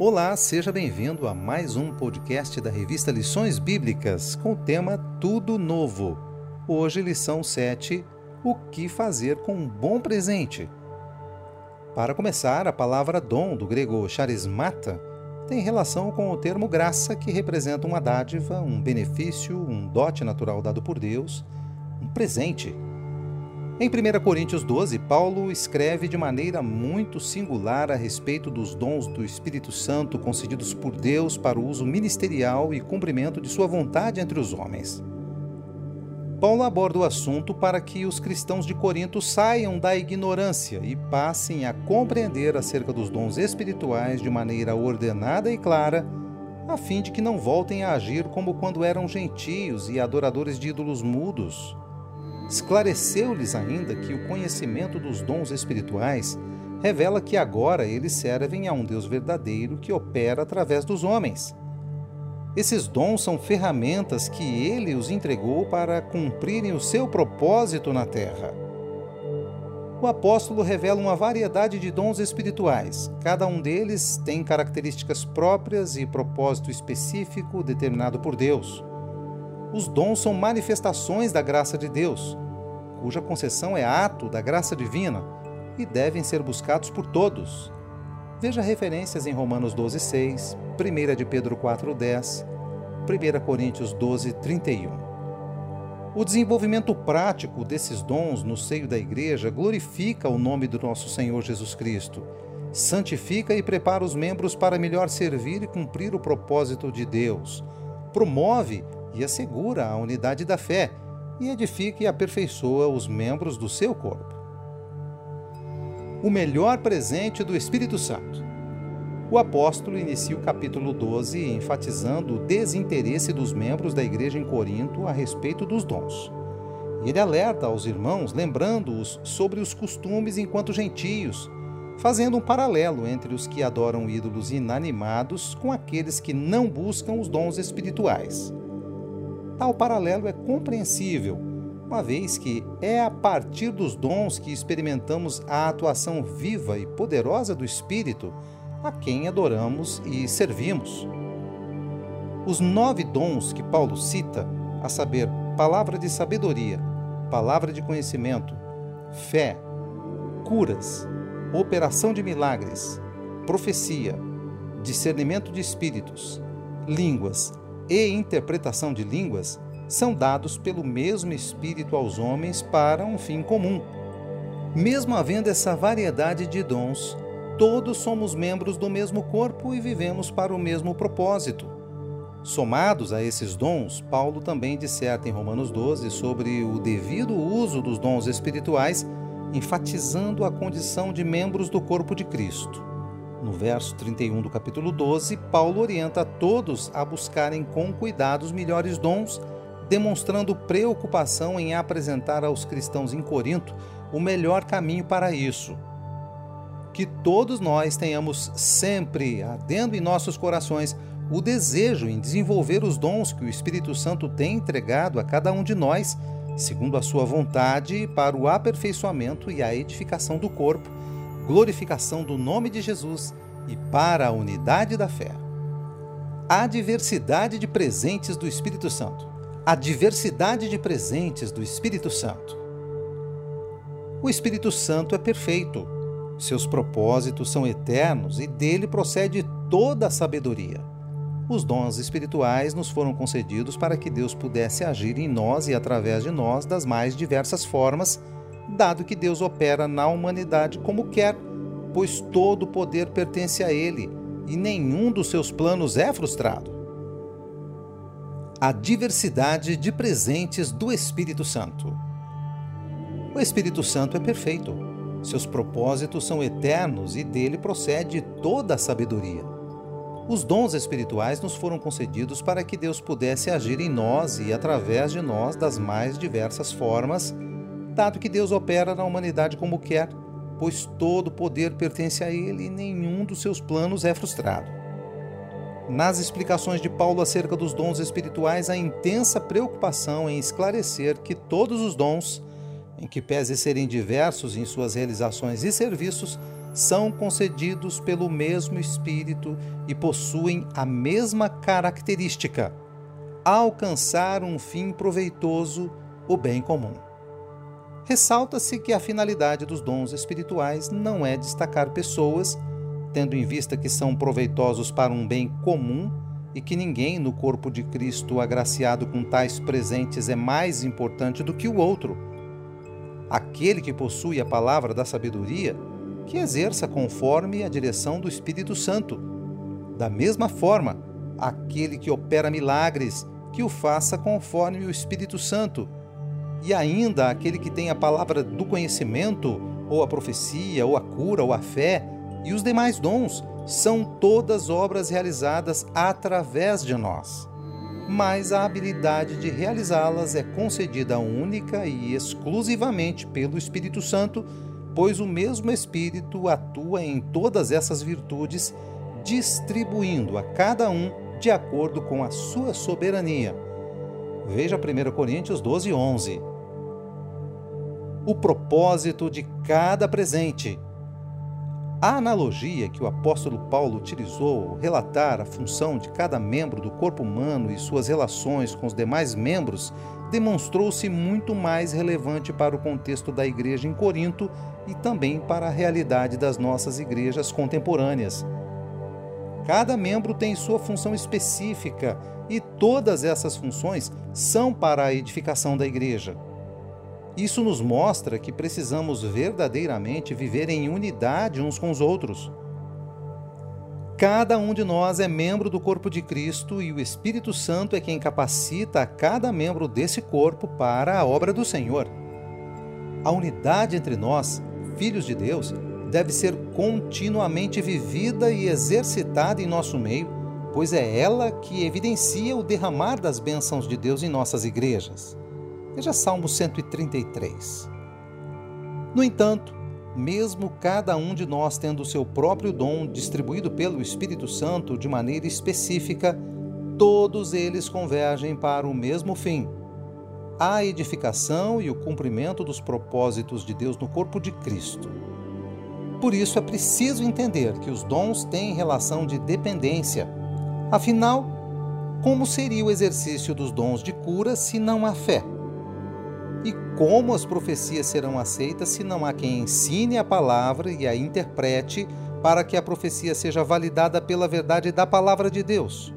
Olá, seja bem-vindo a mais um podcast da revista Lições Bíblicas com o tema Tudo Novo. Hoje, lição 7: O que fazer com um bom presente? Para começar, a palavra dom, do grego charismata, tem relação com o termo graça, que representa uma dádiva, um benefício, um dote natural dado por Deus, um presente. Em 1 Coríntios 12, Paulo escreve de maneira muito singular a respeito dos dons do Espírito Santo concedidos por Deus para o uso ministerial e cumprimento de sua vontade entre os homens. Paulo aborda o assunto para que os cristãos de Corinto saiam da ignorância e passem a compreender acerca dos dons espirituais de maneira ordenada e clara, a fim de que não voltem a agir como quando eram gentios e adoradores de ídolos mudos Esclareceu-lhes ainda que o conhecimento dos dons espirituais revela que agora eles servem a um Deus verdadeiro que opera através dos homens. Esses dons são ferramentas que ele os entregou para cumprirem o seu propósito na terra. O apóstolo revela uma variedade de dons espirituais. Cada um deles tem características próprias e propósito específico determinado por Deus. Os dons são manifestações da graça de Deus, cuja concessão é ato da graça divina e devem ser buscados por todos. Veja referências em Romanos 12:6, 1 de Pedro 4:10, 1 Coríntios 12:31. O desenvolvimento prático desses dons no seio da igreja glorifica o nome do nosso Senhor Jesus Cristo, santifica e prepara os membros para melhor servir e cumprir o propósito de Deus, promove e assegura a unidade da fé e edifica e aperfeiçoa os membros do seu corpo. O melhor presente do Espírito Santo. O apóstolo inicia o capítulo 12 enfatizando o desinteresse dos membros da igreja em Corinto a respeito dos dons. Ele alerta aos irmãos, lembrando-os sobre os costumes enquanto gentios, fazendo um paralelo entre os que adoram ídolos inanimados com aqueles que não buscam os dons espirituais. Tal paralelo é compreensível, uma vez que é a partir dos dons que experimentamos a atuação viva e poderosa do Espírito a quem adoramos e servimos. Os nove dons que Paulo cita, a saber, palavra de sabedoria, palavra de conhecimento, fé, curas, operação de milagres, profecia, discernimento de espíritos, línguas, e interpretação de línguas são dados pelo mesmo Espírito aos homens para um fim comum. Mesmo havendo essa variedade de dons, todos somos membros do mesmo corpo e vivemos para o mesmo propósito. Somados a esses dons, Paulo também disserta em Romanos 12 sobre o devido uso dos dons espirituais, enfatizando a condição de membros do corpo de Cristo. No verso 31 do capítulo 12, Paulo orienta a todos a buscarem com cuidado os melhores dons, demonstrando preocupação em apresentar aos cristãos em Corinto o melhor caminho para isso. Que todos nós tenhamos sempre ardendo em nossos corações o desejo em desenvolver os dons que o Espírito Santo tem entregado a cada um de nós, segundo a sua vontade, para o aperfeiçoamento e a edificação do corpo glorificação do nome de Jesus e para a unidade da fé. A diversidade de presentes do Espírito Santo. A diversidade de presentes do Espírito Santo. O Espírito Santo é perfeito. Seus propósitos são eternos e dele procede toda a sabedoria. Os dons espirituais nos foram concedidos para que Deus pudesse agir em nós e através de nós das mais diversas formas dado que Deus opera na humanidade como quer, pois todo o poder pertence a Ele e nenhum dos seus planos é frustrado. A diversidade de presentes do Espírito Santo. O Espírito Santo é perfeito. Seus propósitos são eternos e dele procede toda a sabedoria. Os dons espirituais nos foram concedidos para que Deus pudesse agir em nós e através de nós das mais diversas formas dado que Deus opera na humanidade como quer, pois todo poder pertence a Ele e nenhum dos seus planos é frustrado. Nas explicações de Paulo acerca dos dons espirituais, há intensa preocupação em esclarecer que todos os dons, em que pese serem diversos em suas realizações e serviços, são concedidos pelo mesmo Espírito e possuem a mesma característica: alcançar um fim proveitoso, o bem comum. Ressalta-se que a finalidade dos dons espirituais não é destacar pessoas, tendo em vista que são proveitosos para um bem comum e que ninguém no corpo de Cristo agraciado com tais presentes é mais importante do que o outro. Aquele que possui a palavra da sabedoria, que exerça conforme a direção do Espírito Santo. Da mesma forma, aquele que opera milagres, que o faça conforme o Espírito Santo. E ainda aquele que tem a palavra do conhecimento, ou a profecia, ou a cura, ou a fé, e os demais dons, são todas obras realizadas através de nós. Mas a habilidade de realizá-las é concedida única e exclusivamente pelo Espírito Santo, pois o mesmo Espírito atua em todas essas virtudes, distribuindo a cada um de acordo com a sua soberania. Veja 1 Coríntios 12, 11. O propósito de cada presente a analogia que o apóstolo Paulo utilizou ao relatar a função de cada membro do corpo humano e suas relações com os demais membros demonstrou-se muito mais relevante para o contexto da igreja em Corinto e também para a realidade das nossas igrejas contemporâneas. Cada membro tem sua função específica e todas essas funções são para a edificação da igreja. Isso nos mostra que precisamos verdadeiramente viver em unidade uns com os outros. Cada um de nós é membro do corpo de Cristo e o Espírito Santo é quem capacita a cada membro desse corpo para a obra do Senhor. A unidade entre nós, filhos de Deus, deve ser continuamente vivida e exercitada em nosso meio, pois é ela que evidencia o derramar das bênçãos de Deus em nossas igrejas. Veja Salmo 133. No entanto, mesmo cada um de nós tendo o seu próprio dom distribuído pelo Espírito Santo de maneira específica, todos eles convergem para o mesmo fim: a edificação e o cumprimento dos propósitos de Deus no corpo de Cristo. Por isso é preciso entender que os dons têm relação de dependência. Afinal, como seria o exercício dos dons de cura se não há fé? E como as profecias serão aceitas se não há quem ensine a palavra e a interprete para que a profecia seja validada pela verdade da palavra de Deus?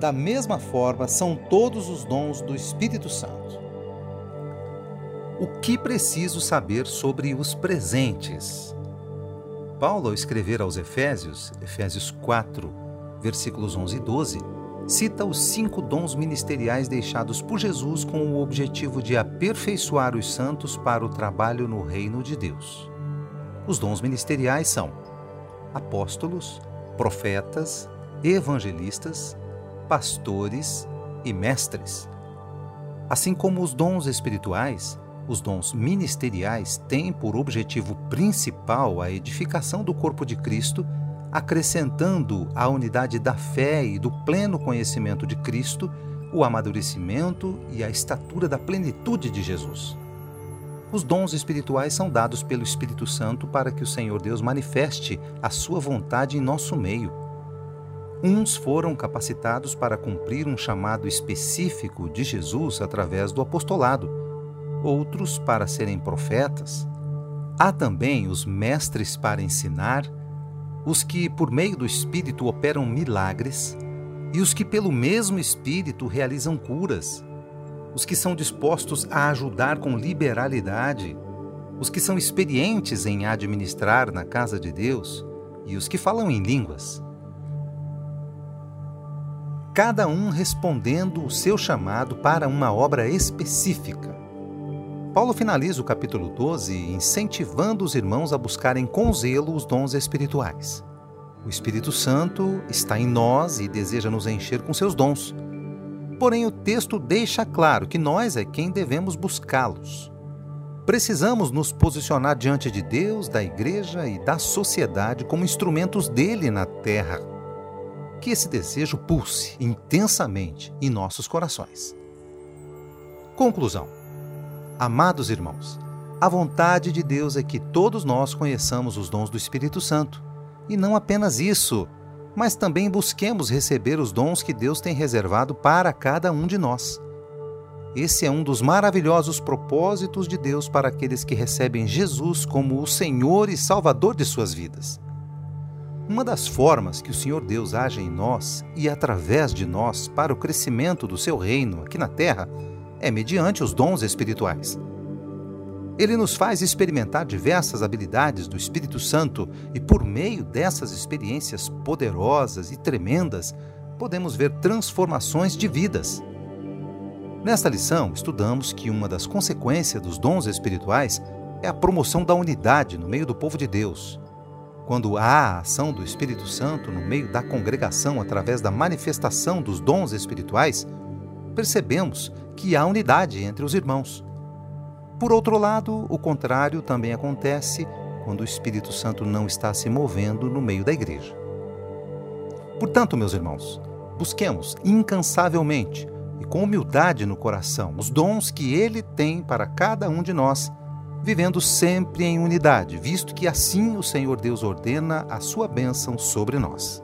Da mesma forma, são todos os dons do Espírito Santo. O que preciso saber sobre os presentes? Paulo, ao escrever aos Efésios, Efésios 4, versículos 11 e 12, cita os cinco dons ministeriais deixados por Jesus com o objetivo de aperfeiçoar os santos para o trabalho no reino de Deus. Os dons ministeriais são apóstolos, profetas, evangelistas, pastores e mestres. Assim como os dons espirituais, os dons ministeriais têm por objetivo principal a edificação do corpo de Cristo acrescentando à unidade da fé e do pleno conhecimento de Cristo o amadurecimento e a estatura da plenitude de Jesus. Os dons espirituais são dados pelo Espírito Santo para que o Senhor Deus manifeste a sua vontade em nosso meio. Uns foram capacitados para cumprir um chamado específico de Jesus através do apostolado, outros para serem profetas. Há também os mestres para ensinar os que, por meio do Espírito, operam milagres, e os que, pelo mesmo Espírito, realizam curas, os que são dispostos a ajudar com liberalidade, os que são experientes em administrar na casa de Deus e os que falam em línguas. Cada um respondendo o seu chamado para uma obra específica. Paulo finaliza o capítulo 12 incentivando os irmãos a buscarem com zelo os dons espirituais. O Espírito Santo está em nós e deseja nos encher com seus dons. Porém, o texto deixa claro que nós é quem devemos buscá-los. Precisamos nos posicionar diante de Deus, da igreja e da sociedade como instrumentos dele na terra. Que esse desejo pulse intensamente em nossos corações. Conclusão. Amados irmãos, A vontade de Deus é que todos nós conheçamos os dons do Espírito Santo. E não apenas isso, mas também busquemos receber os dons que Deus tem reservado para cada um de nós. Esse é um dos maravilhosos propósitos de Deus para aqueles que recebem Jesus como o Senhor e Salvador de suas vidas. Uma das formas que o Senhor Deus age em nós e através de nós para o crescimento do seu reino aqui na terra é mediante os dons espirituais. Ele nos faz experimentar diversas habilidades do Espírito Santo e, por meio dessas experiências poderosas e tremendas, podemos ver transformações de vidas. Nesta lição, estudamos que uma das consequências dos dons espirituais é a promoção da unidade no meio do povo de Deus. Quando há a ação do Espírito Santo no meio da congregação através da manifestação dos dons espirituais, percebemos que há unidade entre os irmãos. Por outro lado, o contrário também acontece quando o Espírito Santo não está se movendo no meio da igreja. Portanto, meus irmãos, busquemos incansavelmente e com humildade no coração os dons que Ele tem para cada um de nós, vivendo sempre em unidade, visto que assim o Senhor Deus ordena a sua bênção sobre nós.